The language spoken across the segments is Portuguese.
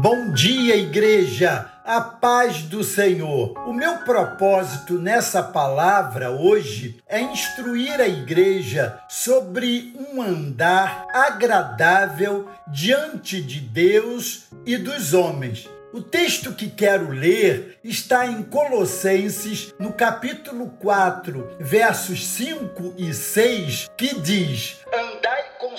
Bom dia, igreja! A paz do Senhor. O meu propósito nessa palavra hoje é instruir a igreja sobre um andar agradável diante de Deus e dos homens. O texto que quero ler está em Colossenses, no capítulo 4, versos 5 e 6, que diz: Andai com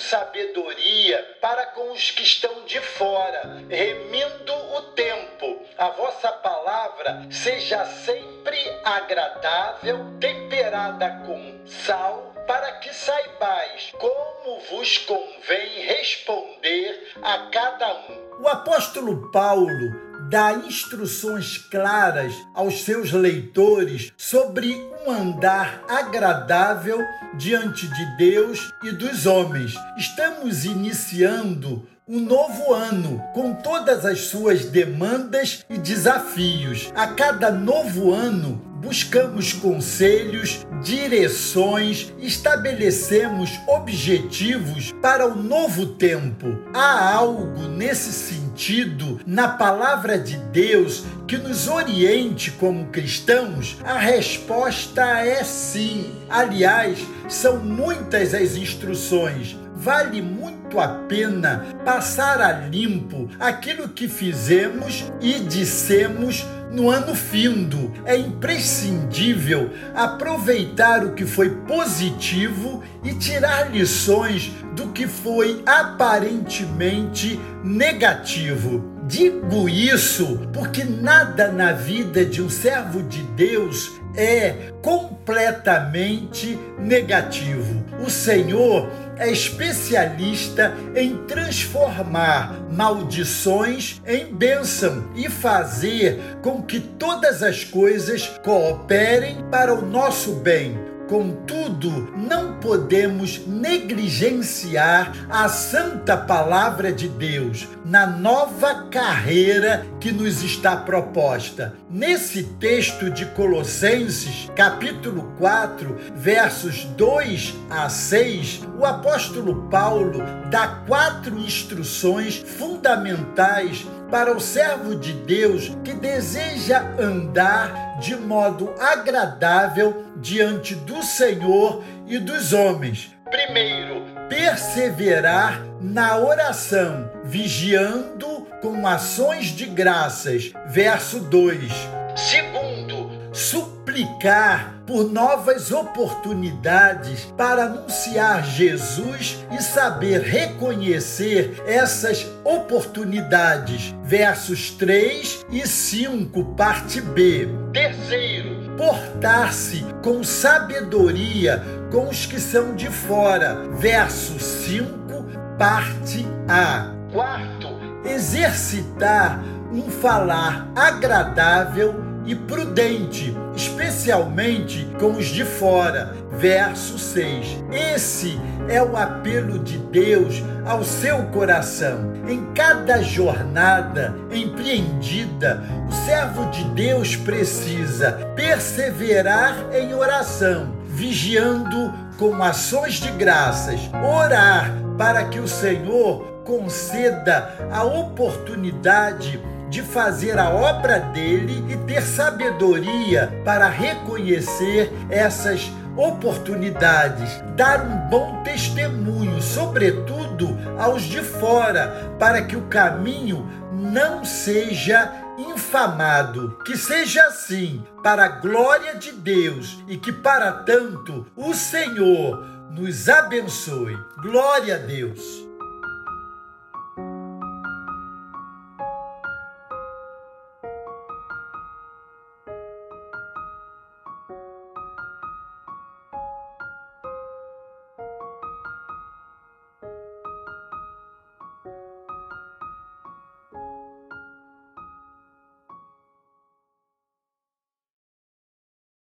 sabedoria para com os que estão de fora, remindo o tempo. A vossa palavra seja sempre agradável, temperada com sal, para que saibais como vos convém responder a cada um o apóstolo Paulo dá instruções claras aos seus leitores sobre um andar agradável diante de Deus e dos homens. Estamos iniciando um novo ano com todas as suas demandas e desafios. A cada novo ano, buscamos conselhos, direções, estabelecemos objetivos para o novo tempo. Há algo nesse sentido na palavra de Deus que nos oriente como cristãos? A resposta é sim. Aliás, são muitas as instruções. Vale muito a pena passar a limpo aquilo que fizemos e dissemos no ano findo. É imprescindível aproveitar o que foi positivo e tirar lições do que foi aparentemente negativo. Digo isso porque nada na vida de um servo de Deus é completamente negativo. O Senhor é especialista em transformar maldições em bênção e fazer com que todas as coisas cooperem para o nosso bem Contudo, não podemos negligenciar a santa palavra de Deus na nova carreira que nos está proposta. Nesse texto de Colossenses, capítulo 4, versos 2 a 6, o apóstolo Paulo dá quatro instruções fundamentais para o servo de Deus que deseja andar de modo agradável diante do Senhor e dos homens. Primeiro, perseverar na oração, vigiando com ações de graças. Verso 2. Segundo, por novas oportunidades para anunciar Jesus e saber reconhecer essas oportunidades. Versos 3 e 5, parte B. Terceiro, portar-se com sabedoria com os que são de fora. Verso 5, parte A. Quarto, exercitar um falar agradável e prudente, especialmente com os de fora. Verso 6. Esse é o apelo de Deus ao seu coração. Em cada jornada empreendida, o servo de Deus precisa perseverar em oração, vigiando com ações de graças, orar para que o Senhor conceda a oportunidade de fazer a obra dele e ter sabedoria para reconhecer essas oportunidades, dar um bom testemunho, sobretudo aos de fora, para que o caminho não seja infamado. Que seja assim, para a glória de Deus e que para tanto o Senhor nos abençoe. Glória a Deus.